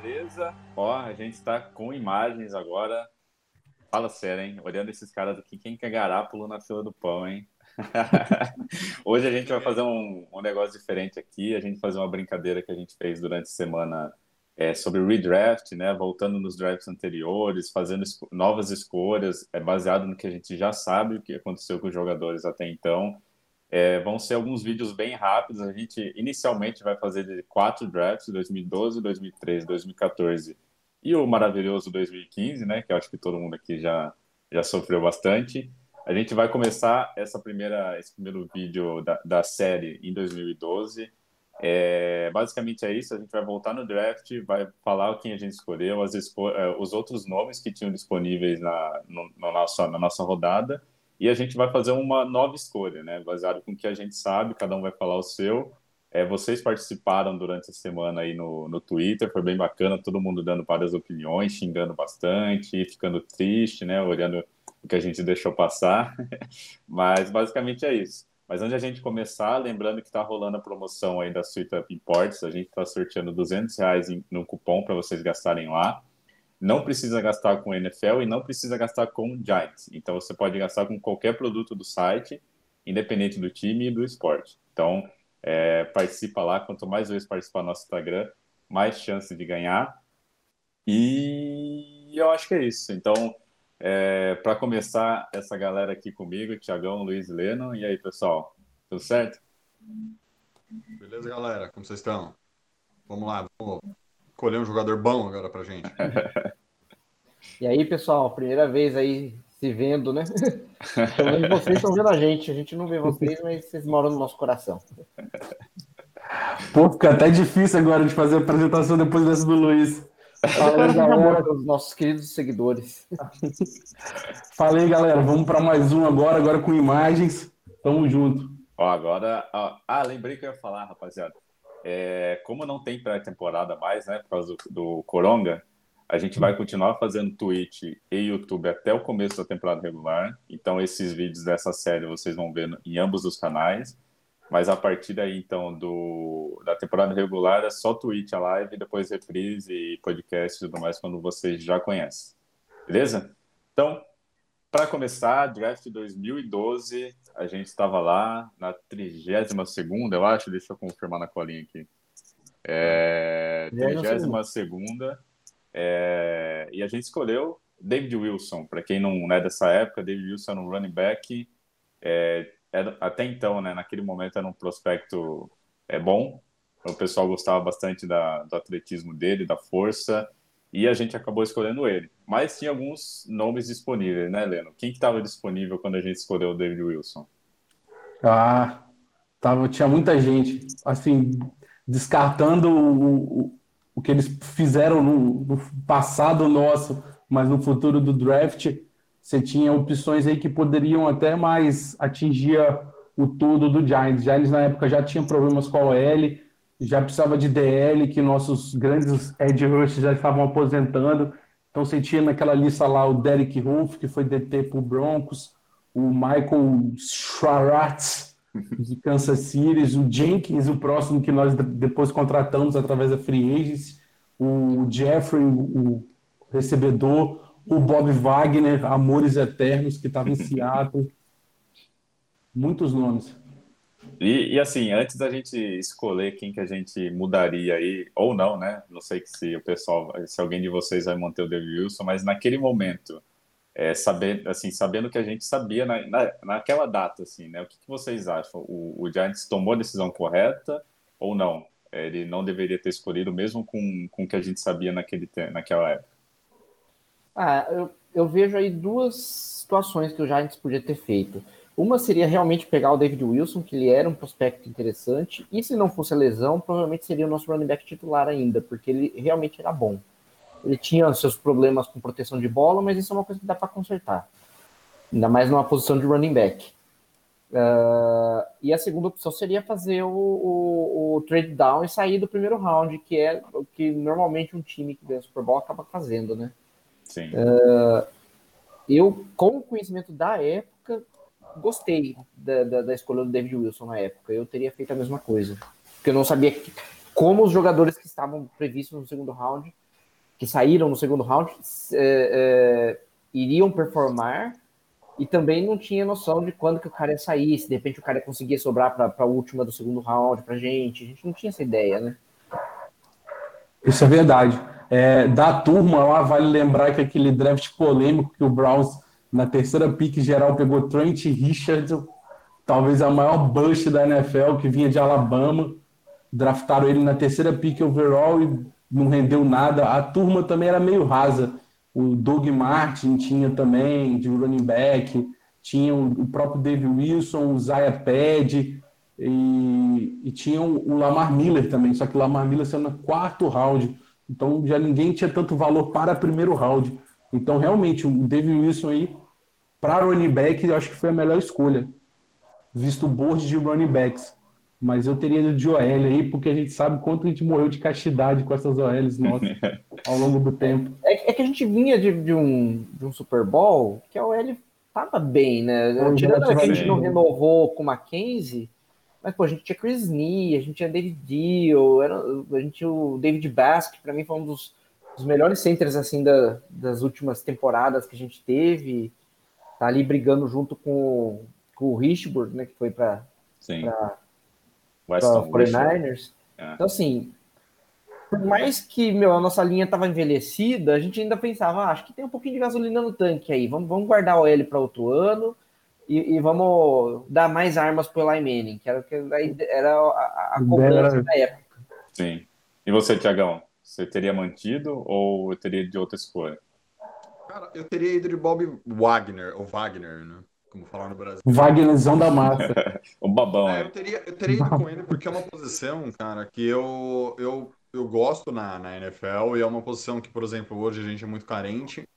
beleza? Ó, a gente está com imagens agora. Fala sério, hein? Olhando esses caras aqui, quem quer garápulo na fila do pão, hein? Hoje a gente vai fazer um, um negócio diferente aqui. A gente fazer uma brincadeira que a gente fez durante a semana é, sobre redraft, né? Voltando nos drafts anteriores, fazendo esco novas escolhas, é baseado no que a gente já sabe o que aconteceu com os jogadores até então. É, vão ser alguns vídeos bem rápidos. A gente inicialmente vai fazer de quatro drafts: 2012, 2013, 2014 e o maravilhoso 2015, né? Que eu acho que todo mundo aqui já, já sofreu bastante. A gente vai começar essa primeira, esse primeiro vídeo da, da série em 2012. É, basicamente é isso. A gente vai voltar no draft, vai falar quem a gente escolheu, as esco os outros nomes que tinham disponíveis na, no, no nossa, na nossa rodada e a gente vai fazer uma nova escolha, né? Baseado com o que a gente sabe, cada um vai falar o seu. É, vocês participaram durante a semana aí no, no Twitter, foi bem bacana, todo mundo dando várias opiniões, xingando bastante, ficando triste, né? Olhando o que a gente deixou passar. Mas basicamente é isso. Mas antes a gente começar, lembrando que está rolando a promoção aí da Suite Up Imports, a gente está sorteando 200 reais no cupom para vocês gastarem lá não precisa gastar com NFL e não precisa gastar com Giants. Então você pode gastar com qualquer produto do site, independente do time e do esporte. Então é, participa lá, quanto mais vezes participar no nosso Instagram, mais chance de ganhar. E eu acho que é isso. Então, é, para começar, essa galera aqui comigo, Tiagão, Luiz Leno. E aí, pessoal? Tudo certo? Beleza, galera? Como vocês estão? Vamos lá, vamos escolher um jogador bom agora pra gente. E aí, pessoal, primeira vez aí se vendo, né? Então, vocês estão vendo a gente, a gente não vê vocês, mas vocês moram no nosso coração. Pô, fica até difícil agora de fazer a apresentação depois dessa do Luiz. Fala aí, galera, dos nossos queridos seguidores. Fala aí, galera, vamos para mais um agora, agora com imagens. Tamo junto. Ó, agora. Ó, ah, lembrei que eu ia falar, rapaziada. É, como não tem pré-temporada mais, né, por causa do, do Coronga, a gente vai continuar fazendo Twitch e YouTube até o começo da temporada regular. Então, esses vídeos dessa série vocês vão ver em ambos os canais. Mas a partir daí, então, do, da temporada regular, é só Twitch a live, depois reprise e podcast e tudo mais, quando vocês já conhecem. Beleza? Então, para começar, draft 2012, a gente estava lá na 32 eu acho, deixa eu confirmar na colinha aqui. É, 32 é, e a gente escolheu David Wilson. Para quem não é dessa época, David Wilson era um running back. É, era, até então, né, naquele momento, era um prospecto é, bom. O pessoal gostava bastante da, do atletismo dele, da força. E a gente acabou escolhendo ele. Mas tinha alguns nomes disponíveis, né, Leno? Quem que estava disponível quando a gente escolheu o David Wilson? Ah, tava, tinha muita gente. Assim, descartando o, o, o que eles fizeram no, no, passado nosso, mas no futuro do draft, você tinha opções aí que poderiam até mais atingir o todo do Giants. Giants na época já tinha problemas com a OL, já precisava de DL, que nossos grandes edge rushers já estavam aposentando. Então você tinha naquela lista lá o Derek Wolf, que foi DT para o Broncos, o Michael Schwaratz, de Kansas City, o Jenkins, o próximo que nós depois contratamos através da Free Agents, o Jeffrey, o recebedor, o Bob Wagner, Amores Eternos, que estava em Seattle. Muitos nomes. E, e, assim, antes da gente escolher quem que a gente mudaria aí, ou não, né? Não sei se o pessoal, se alguém de vocês vai manter o David Wilson, mas naquele momento, é, saber, assim, sabendo que a gente sabia na, na, naquela data, assim, né? O que, que vocês acham? O, o, Giants tomou a decisão correta ou não? Ele não deveria ter escolhido, mesmo com, com o que a gente sabia naquele, naquela época. Ah, eu, eu vejo aí duas situações que o Giants podia ter feito. Uma seria realmente pegar o David Wilson, que ele era um prospecto interessante, e se não fosse a lesão, provavelmente seria o nosso running back titular ainda, porque ele realmente era bom. Ele tinha seus problemas com proteção de bola, mas isso é uma coisa que dá para consertar. Ainda mais numa posição de running back. Uh, e a segunda opção seria fazer o, o, o, trade down e sair do primeiro round, que é o que normalmente um time que ganha o Super Bowl acaba fazendo, né? Sim. Uh, eu, com o conhecimento da época, gostei da, da, da, escolha do David Wilson na época. Eu teria feito a mesma coisa. Porque eu não sabia que, como os jogadores que estavam previstos no segundo round, que saíram no segundo round, é, é, iriam performar e também não tinha noção de quando que o cara ia sair, se de repente o cara conseguia sobrar para a última do segundo round para gente. A gente não tinha essa ideia, né? Isso é verdade. É, da turma, lá vale lembrar que aquele draft polêmico que o Browns, na terceira pick geral, pegou Trent Richards, talvez a maior bust da NFL, que vinha de Alabama. Draftaram ele na terceira pick overall e não rendeu nada. A turma também era meio rasa o Doug Martin tinha também, de running back, tinha o próprio David Wilson, o Zaya Pad, e, e tinha o Lamar Miller também, só que o Lamar Miller saiu no quarto round, então já ninguém tinha tanto valor para primeiro round. Então, realmente, o David Wilson aí, para running back, eu acho que foi a melhor escolha, visto o board de running backs. Mas eu teria ido de OL aí, porque a gente sabe quanto a gente morreu de castidade com essas OLs nossas ao longo do tempo. É, é, que a gente vinha de, de, um, de um Super Bowl que a OL tava bem, né? Tirando que a gente não renovou com o Mackenzie, mas pô, a gente tinha Chris Nee, a gente tinha David Deal, era, a gente tinha o David Bass, que pra mim foi um dos, dos melhores centers assim da, das últimas temporadas que a gente teve. Tá ali brigando junto com, com o Richburg, né? Que foi para Weston 49ers. É. Então, assim, por mais que meu, a nossa linha estava envelhecida, a gente ainda pensava, ah, acho que tem um pouquinho de gasolina no tanque aí, vamos, vamos guardar o L para outro ano e, e, vamos dar mais armas para o Eli Manning, que era, que era a, a cobrança da época. Sim. E você, Tiagão? Você teria mantido ou teria de outra escolha? Cara, eu teria ido de Bob Wagner, ou Wagner, né? como falar no Brasil. Wagnerzão da massa. o babão. É, eu, teria, eu teria ido com ele porque é uma posição, cara, que eu, eu, eu gosto na, na NFL e é uma posição que, por exemplo, hoje a gente é muito carente.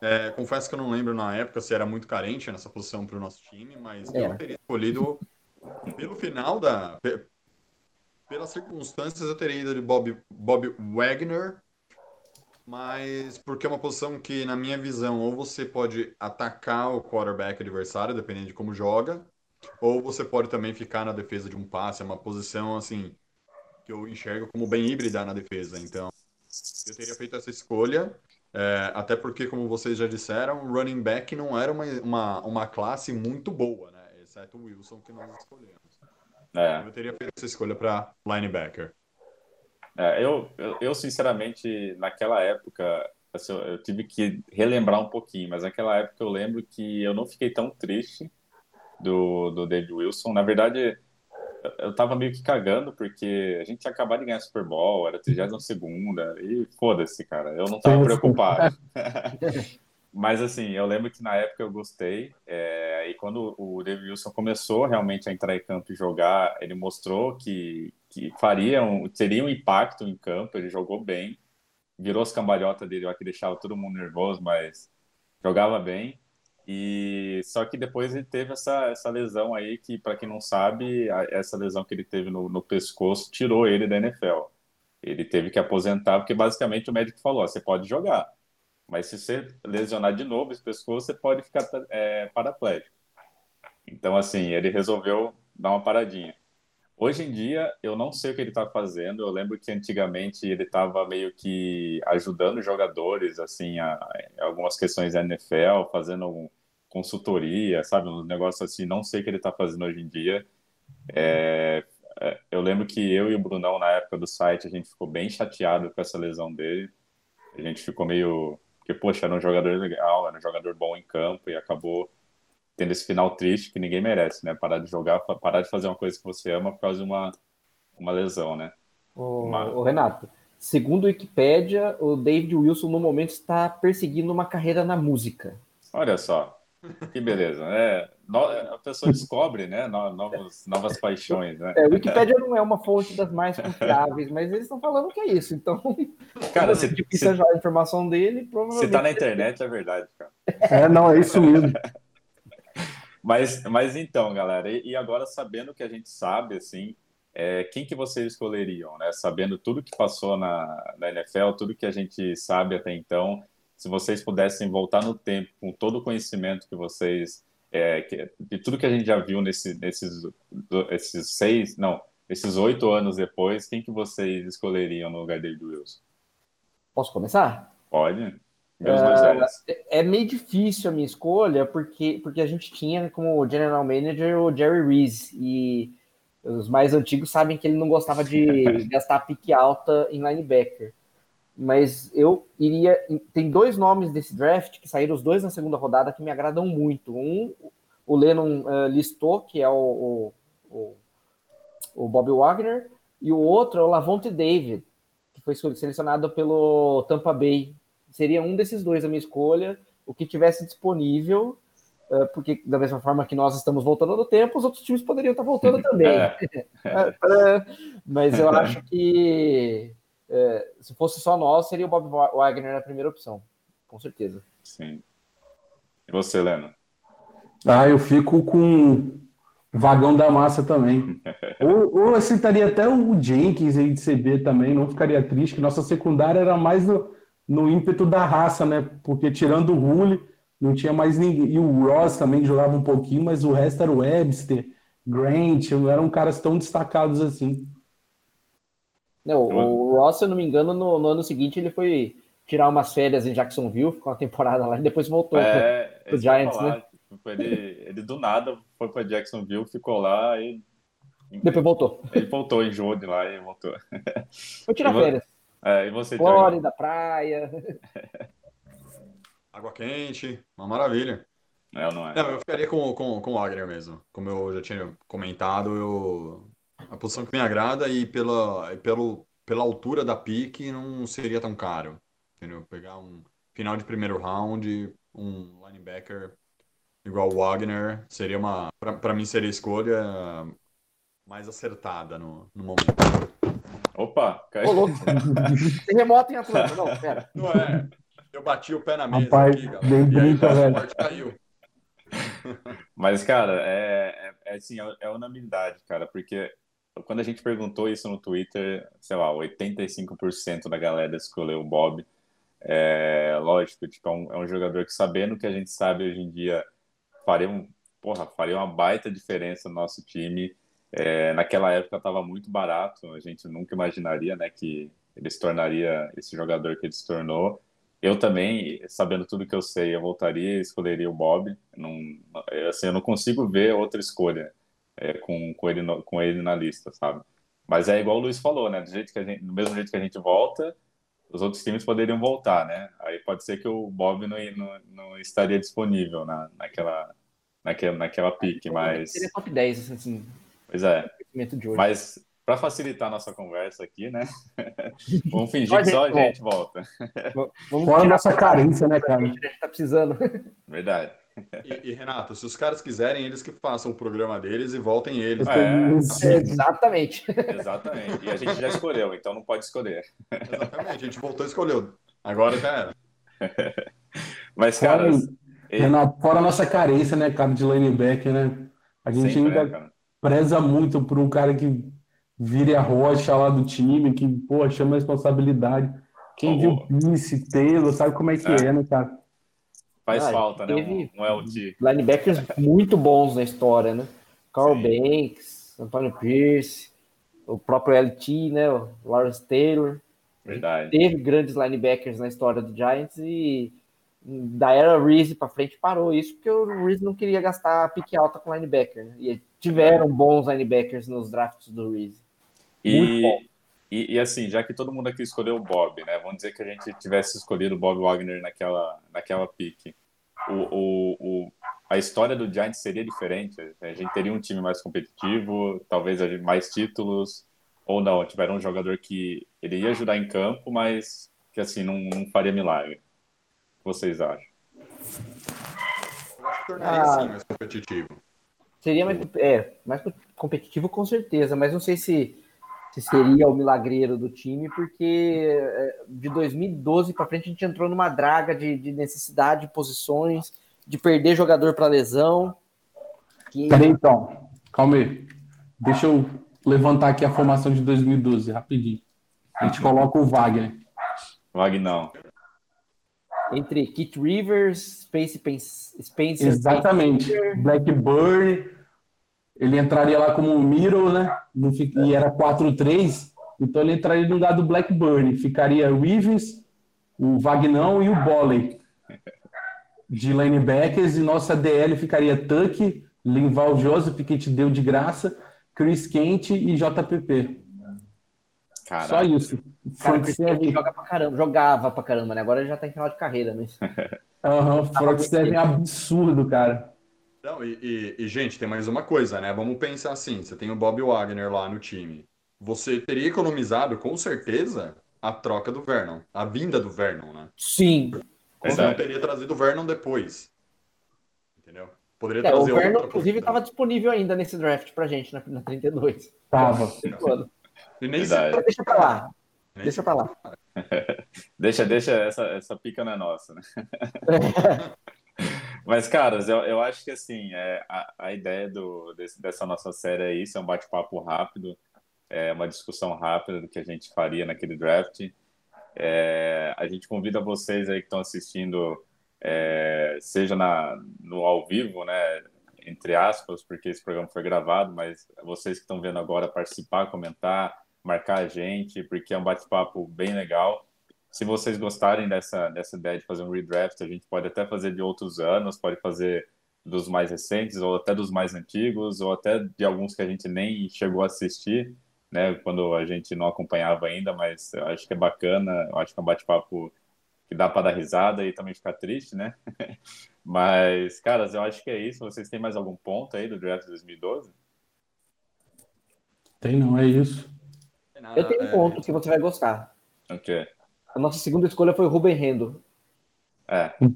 É, confesso que eu não lembro na época se era muito carente nessa posição para o nosso time, mas é. eu teria escolhido pelo final da. Pelas circunstâncias, eu teria ido de Bob, Bob Wagner mas porque é uma posição que, na minha visão, ou você pode atacar o quarterback adversário, dependendo de como joga, ou você pode também ficar na defesa de um passe. É uma posição, assim, que eu enxergo como bem híbrida na defesa. Então, eu teria feito essa escolha, é, até porque, como vocês já disseram, running back não era uma, uma, uma classe muito boa, né? Exceto o Wilson, que nós escolhemos. É. Eu teria feito essa escolha para linebacker. É, eu, eu, eu, sinceramente, naquela época, assim, eu tive que relembrar um pouquinho, mas naquela época eu lembro que eu não fiquei tão triste do, do David Wilson. Na verdade, eu tava meio que cagando, porque a gente tinha acabado de ganhar Super Bowl, era 32 segunda e foda-se, cara, eu não tava preocupado. Mas assim, eu lembro que na época eu gostei. É, e quando o David Wilson começou realmente a entrar em campo e jogar, ele mostrou que, que faria um, teria um impacto em campo. Ele jogou bem, virou as cambalhotas dele, que deixava todo mundo nervoso, mas jogava bem. E só que depois ele teve essa, essa lesão aí que, para quem não sabe, a, essa lesão que ele teve no, no pescoço tirou ele da NFL. Ele teve que aposentar porque basicamente o médico falou: você pode jogar mas se você lesionar de novo esse pescoço, você pode ficar é, paraplégico. Então, assim, ele resolveu dar uma paradinha. Hoje em dia, eu não sei o que ele está fazendo. Eu lembro que antigamente ele estava meio que ajudando jogadores, assim, a, a, algumas questões da NFL, fazendo consultoria, sabe? Um negócio assim. Não sei o que ele está fazendo hoje em dia. É, é, eu lembro que eu e o Brunão, na época do site, a gente ficou bem chateado com essa lesão dele. A gente ficou meio porque, poxa, era um jogador legal, era um jogador bom em campo e acabou tendo esse final triste que ninguém merece, né? Parar de jogar, parar de fazer uma coisa que você ama por causa de uma, uma lesão, né? O, uma... o Renato, segundo o Wikipedia, o David Wilson no momento está perseguindo uma carreira na música. Olha só. Que beleza, né? No- A pessoa descobre, né? no- Novos, novas paixões, né? É, o Wikipedia não é uma fonte das mais confiáveis, mas eles estão falando que é isso. Então, Cara, se, se, achar a informação dele, se provavelmente. tá na internet, é verdade, cara. É, não, é isso mesmo. Mas, mas então, galera, e, e agora sabendo o que a gente sabe, assim, é, quem que vocês escolheriam, né? Sabendo tudo que passou na, na NFL, tudo que a gente sabe até então, se vocês pudessem voltar no tempo com todo o conhecimento que vocês, é, que, de tudo que a gente já viu nesse, nesses esses seis, não, esses oito anos depois, quem que vocês escolheriam no lugar dele do Wilson? Posso começar? Pode? Mais velhos. É meio difícil a minha escolha, porque, porque a gente tinha como general manager o Jerry Reese, e os mais antigos sabem que ele não gostava de gastar pique alta em linebacker. Mas eu iria. Tem dois nomes desse draft que saíram os dois na segunda rodada que me agradam muito. Um, o Lennon eh, listou, que é o, o, o, o Bob Wagner, e o outro é o Lavonte David, que foi selecionado pelo Tampa Bay. Seria um desses dois a minha escolha, o que tivesse disponível, eh, porque da mesma forma que nós estamos voltando no tempo, os outros times poderiam estar voltando também. É. É, Mas eu acho que é, se fosse só nós, seria o Bob Wagner a primeira opção, com certeza. Sim. E você, Leno? Ah, eu fico com o vagão da massa também. Ou, ou eu citaria até o Jenkins aí de CB também, não ficaria triste, que nossa secundária era mais no, no ímpeto da raça, né? Porque tirando o Rule, não tinha mais ninguém. E o Ross também jogava um pouquinho, mas o resto era o Webster, Grant, não eram caras tão destacados assim. Não, o Ross, se eu não me engano, no, no ano seguinte ele foi tirar umas férias em Jacksonville, ficou uma temporada lá e depois voltou. É, pro ia Giants, falar. né? Tipo, ele, ele do nada foi para Jacksonville, ficou lá e Depois voltou. ele voltou em julho de lá e voltou. Foi tirar E férias. É, e você? Flórida, praia. Água quente, uma maravilha. Não, não é. Não, eu ficaria com, com, com o Wagner mesmo. Como eu já tinha comentado, eu... a posição que me agrada e pela, e pelo, pela altura da pique não seria tão caro. Entendeu? Pegar um final de primeiro round, um linebacker igual o Wagner, seria uma. Pra, pra mim seria a escolha mais acertada no, no momento. Opa, caiu. Ô. Terremoto em Atlanta. Não, pera. Não é? Eu bati o pé na mesa Rapaz, aqui, galera. bem E aí brinca, o velho. caiu. Mas, cara, é, é, é assim, é, é unanimidade, cara, porque quando a gente perguntou isso no Twitter, sei lá, 85% da galera escolheu o Bob. É, lógico, tipo, é um, é um jogador que sabendo que a gente sabe hoje em dia faria, um, porra, faria uma baita diferença no nosso time. É, naquela época estava muito barato, a gente nunca imaginaria, né, que ele se tornaria esse jogador que ele se tornou. Eu também, sabendo tudo que eu sei, eu voltaria e escolheria o Bob. Não, assim, eu não consigo ver outra escolha é, com, com, ele no- com ele na lista, sabe? Mas é igual o Luiz falou, né? Do, jeito que a gente, do mesmo jeito que a gente volta, os outros times poderiam voltar, né? Aí pode ser que o Bob não, não, não estaria disponível na, naquela, naquela, naquela pique, mas... Seria top 10, assim, Pois é. Mas para facilitar a nossa conversa aqui, né? Vamos fingir Só a que só a gente volta. Vamos Fora nossa essa carência, né, cara? a gente tá precisando. Verdade. E, e, Renato, se os caras quiserem, eles que façam o programa deles e voltem eles. É. Exatamente. Exatamente. E a gente já escolheu, então não pode escolher. Exatamente, a gente voltou e escolheu. Agora já era. Mas, cara, Fora, Renato, fora a nossa carência, né, cara, de linebacker, né? A gente sempre, ainda né, preza muito por um cara que vire a rocha lá do time, que, pô, chama a responsabilidade. Quem Oh. viu Pierce, Taylor, sabe como é que É. é, né, cara? Faz Ah, falta, né? Um, um LT. Linebackers muito bons na história, né? Carl Sim. Banks, Antônio Pierce, o próprio LT, né? O Lawrence Taylor. Verdade. Teve grandes linebackers na história do Giants e da era Reese para frente parou isso porque o Reese não queria gastar pique alta com linebacker. Né? E tiveram bons linebackers nos drafts do Reese. Muito bom. E, e, assim, já que todo mundo aqui escolheu o Bob, né? Vamos dizer que a gente tivesse escolhido o Bob Wagner naquela, naquela pique. O, o, o, a história do Giants seria diferente. A gente teria um time mais competitivo, talvez mais títulos, ou não. Tiveram um jogador que ele ia ajudar em campo, mas que assim não, não faria milagre. O que vocês acham? Eu acho tornaria Ah. sim mais competitivo. Seria mais, é, mais competitivo com certeza, mas não sei se, se seria o milagreiro do time, porque é, de 2012 para frente a gente entrou numa draga de, de necessidade de posições, de perder jogador para lesão. Que, Peraí, então. Calma aí. Deixa eu levantar aqui a formação de 2012, rapidinho. A gente coloca o Wagner. Vagnão. entre Keith Rivers, Space Pen- Spencer, Exatamente. Blackburn, ele entraria lá como um middle, né? E era 4-3, então ele entraria no lugar do Blackburn. Ficaria Rivers, o Vagnão e o Bolley. De linebackers, e nossa DL ficaria Tuck, Linval Joseph, que te deu de graça, Chris Kent e JPP. Caraca. Só isso. cara, seven, joga pra caramba, jogava pra caramba, né? Agora ele já tá em final de carreira, mas aham, front seven absurdo, cara. Não, e, e- e, gente, tem mais uma coisa, né? Vamos pensar assim: você tem o Bob Wagner lá no time. Você teria economizado, com certeza, a troca do Vernon, a vinda do Vernon, né? sim. Você não teria trazido o Vernon depois. Entendeu? Poderia É, o trazer Vernon, outra inclusive, estava disponível ainda nesse draft pra gente, na, na 32. Tava. E nem Verdade. Deixa pra lá, se- deixa pra lá. Deixa, deixa, essa, essa pica não é nossa, né? Mas, caras, eu, eu acho que assim, é, a, a ideia do, desse- dessa nossa série é isso, é um bate-papo rápido, é uma discussão rápida do que a gente faria naquele draft. É, a gente convida vocês aí que estão assistindo, é, seja na, no ao vivo, né? Entre aspas, porque esse programa foi gravado, mas vocês que estão vendo agora participar, comentar, marcar a gente, porque é um bate-papo bem legal. Se vocês gostarem dessa, dessa ideia de fazer um redraft, a gente pode até fazer de outros anos, pode fazer dos mais recentes, ou até dos mais antigos, ou até de alguns que a gente nem chegou a assistir, né? Quando a gente não acompanhava ainda, mas eu acho que é bacana, eu acho que é um bate-papo que dá para dar risada e também ficar triste, né? Mas, caras, eu acho que é isso. Vocês têm mais algum ponto aí do draft 2012? Tem não, é isso. Eu tenho um É, ponto que você vai gostar. Ok. A nossa segunda escolha foi o Ruben Rendo. É. V-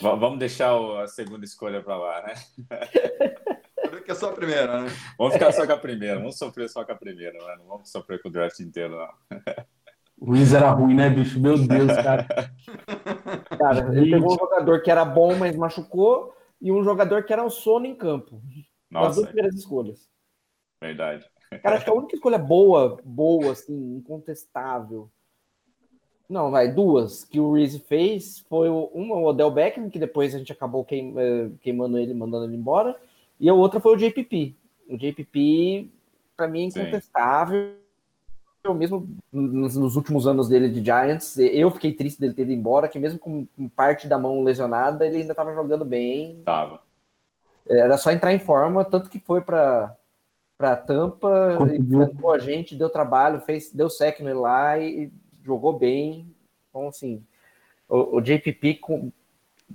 vamos deixar o- a segunda escolha para lá, né? que é só a primeira, né? Vamos ficar só com a primeira, vamos sofrer só com a primeira, né? não vamos sofrer com o draft inteiro, não. O Luiz era ruim, né, bicho? Meu Deus, cara. Cara, ele pegou um jogador que era bom, mas machucou, e um jogador que era um sono em campo. As duas Nossa, primeiras escolhas. verdade. Cara, acho que a única escolha boa, boa, assim, incontestável. Não, vai, duas que o Reese fez foi uma, o Odell Beckham, que depois a gente acabou queim- eh, queimando ele, mandando ele embora, e a outra foi o JPP. O JPP, pra mim, é Sim. incontestável. Eu mesmo nos, nos últimos anos dele de Giants, eu fiquei triste dele ter ido embora, que mesmo com com parte da mão lesionada, ele ainda estava jogando bem, Tava. era só entrar em forma, tanto que foi para para Tampa, enfrentou a gente, deu trabalho, fez, deu sec nele lá e, e jogou bem. Então, assim, o, o JPP com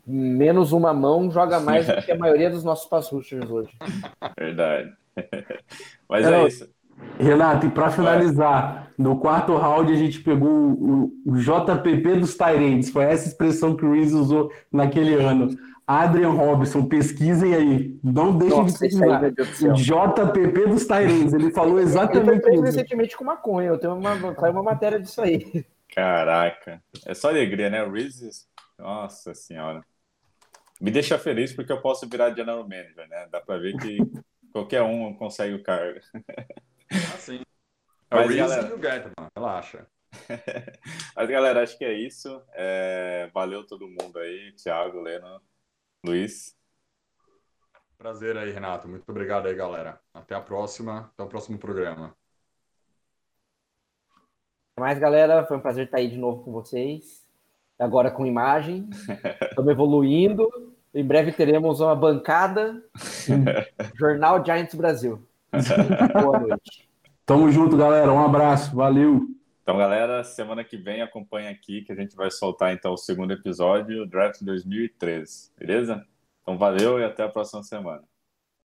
menos uma mão joga mais do que a maioria dos nossos pass rushers hoje. Verdade. Mas Não, é isso. Renato, e para finalizar, no quarto round a gente pegou o, o JPP dos Tyrants. Foi essa expressão que o Reese usou naquele ano. Adrian Robinson, pesquisem aí. Não deixem de Nossa, aí, pesquisar. do JPP dos Tyrants. Ele falou Ele exatamente preso isso. recentemente com maconha, eu tenho uma, saiu uma matéria disso aí. Caraca. É só alegria, né? O Reeves, nossa senhora. Me deixa feliz porque eu posso virar general manager, né? Dá pra ver que qualquer um consegue o cargo. Ah, sim. É Mas, o Reese galera- e o Gatman, relaxa. Mas, galera, acho que é isso. É, Valeu todo mundo aí. Thiago, Leno, Luiz. Prazer aí, Renato. Muito obrigado aí, galera. Até a próxima. Até o próximo programa. Mas, galera, foi um prazer estar aí de novo com vocês. Agora com imagem. Estamos evoluindo. Em breve teremos uma bancada. Jornal Giants Brasil. Boa noite. Tamo junto, galera. Um abraço. Valeu. Então, galera, semana que vem acompanha aqui que a gente vai soltar então o segundo episódio, Draft 2013, beleza? Então, valeu e até a próxima semana.